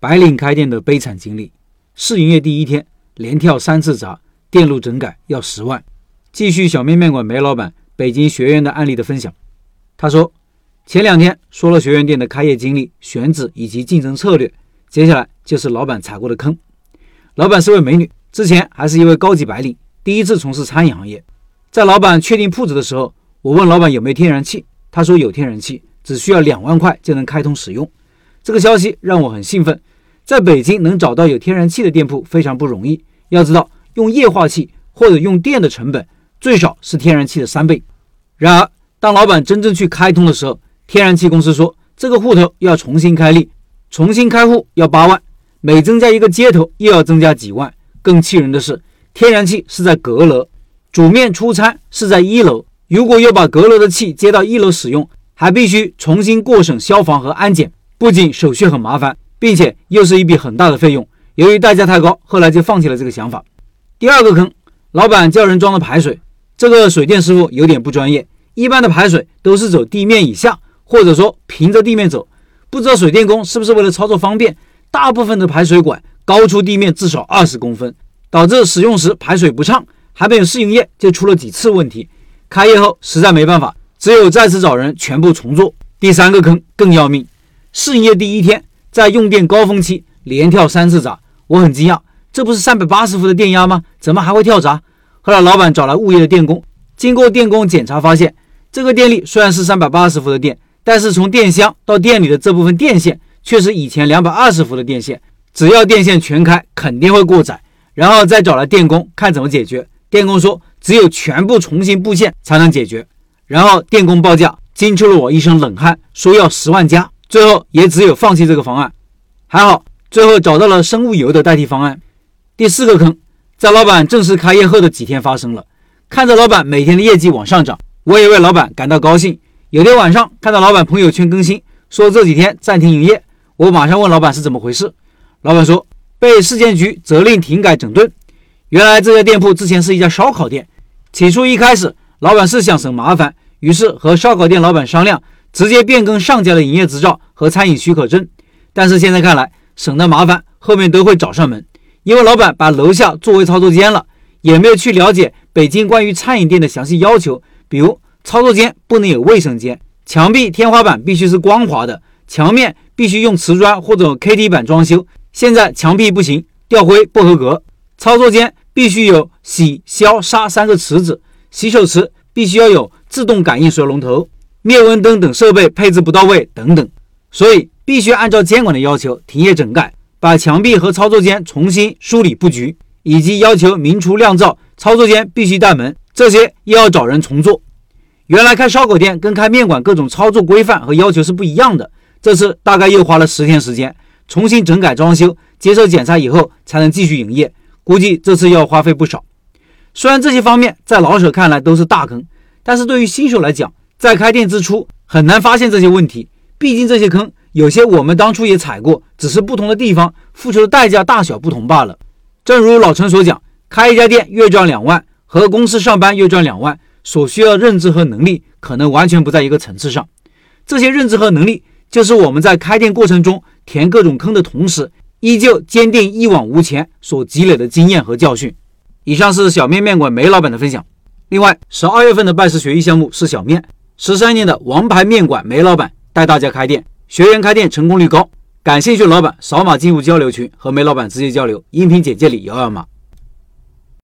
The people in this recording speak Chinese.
白领开店的悲惨经历。试营业第一天，连跳三次闸，电路整改要十万。继续小面面馆梅老板北京学院的案例的分享。他说，前两天说了学院店的开业经历、选址以及竞争策略，接下来就是老板踩过的坑。老板是位美女，之前还是一位高级白领，第一次从事餐饮行业。在老板确定铺子的时候，我问老板有没有天然气，他说有天然气，只需要两万块就能开通使用。这个消息让我很兴奋。在北京能找到有天然气的店铺非常不容易。要知道，用液化气或者用电的成本最少是天然气的三倍。然而，当老板真正去开通的时候，天然气公司说这个户头要重新开立，重新开户要八万，每增加一个接头又要增加几万。更气人的是，天然气是在阁楼，煮面出餐是在一楼。如果要把阁楼的气接到一楼使用，还必须重新过审消防和安检，不仅手续很麻烦。并且又是一笔很大的费用，由于代价太高，后来就放弃了这个想法。第二个坑，老板叫人装的排水，这个水电师傅有点不专业。一般的排水都是走地面以下，或者说平着地面走。不知道水电工是不是为了操作方便，大部分的排水管高出地面至少二十公分，导致使用时排水不畅，还没有试营业就出了几次问题。开业后实在没办法，只有再次找人全部重做。第三个坑更要命，试营业第一天。在用电高峰期连跳三次闸，我很惊讶，这不是三百八十伏的电压吗？怎么还会跳闸？后来老板找来物业的电工，经过电工检查发现，这个电力虽然是三百八十伏的电，但是从电箱到店里的这部分电线却是以前两百二十伏的电线，只要电线全开肯定会过载。然后再找来电工看怎么解决，电工说只有全部重新布线才能解决。然后电工报价惊出了我一身冷汗，说要十万加。最后也只有放弃这个方案，还好最后找到了生物油的代替方案。第四个坑在老板正式开业后的几天发生了。看着老板每天的业绩往上涨，我也为老板感到高兴。有天晚上看到老板朋友圈更新说这几天暂停营业，我马上问老板是怎么回事。老板说被市监局责令停改整顿。原来这家店铺之前是一家烧烤店，起初一开始老板是想省麻烦，于是和烧烤店老板商量。直接变更上家的营业执照和餐饮许可证，但是现在看来省得麻烦，后面都会找上门。因为老板把楼下作为操作间了，也没有去了解北京关于餐饮店的详细要求，比如操作间不能有卫生间，墙壁天花板必须是光滑的，墙面必须用瓷砖或者 KT 板装修。现在墙壁不行，掉灰不合格。操作间必须有洗、消、杀三个池子，洗手池必须要有自动感应水龙头。灭蚊灯等设备配置不到位等等，所以必须按照监管的要求停业整改，把墙壁和操作间重新梳理布局，以及要求明厨亮灶，操作间必须带门，这些又要找人重做。原来开烧烤店跟开面馆各种操作规范和要求是不一样的，这次大概又花了十天时间重新整改装修，接受检查以后才能继续营业，估计这次要花费不少。虽然这些方面在老手看来都是大坑，但是对于新手来讲，在开店之初很难发现这些问题，毕竟这些坑有些我们当初也踩过，只是不同的地方付出的代价大小不同罢了。正如老陈所讲，开一家店月赚两万和公司上班月赚两万，所需要认知和能力可能完全不在一个层次上。这些认知和能力，就是我们在开店过程中填各种坑的同时，依旧坚定一往无前所积累的经验和教训。以上是小面面馆梅老板的分享。另外，十二月份的拜师学艺项目是小面。十三年的王牌面馆梅老板带大家开店，学员开店成功率高。感兴趣老板扫码进入交流群，和梅老板直接交流。音频简介里有二维码。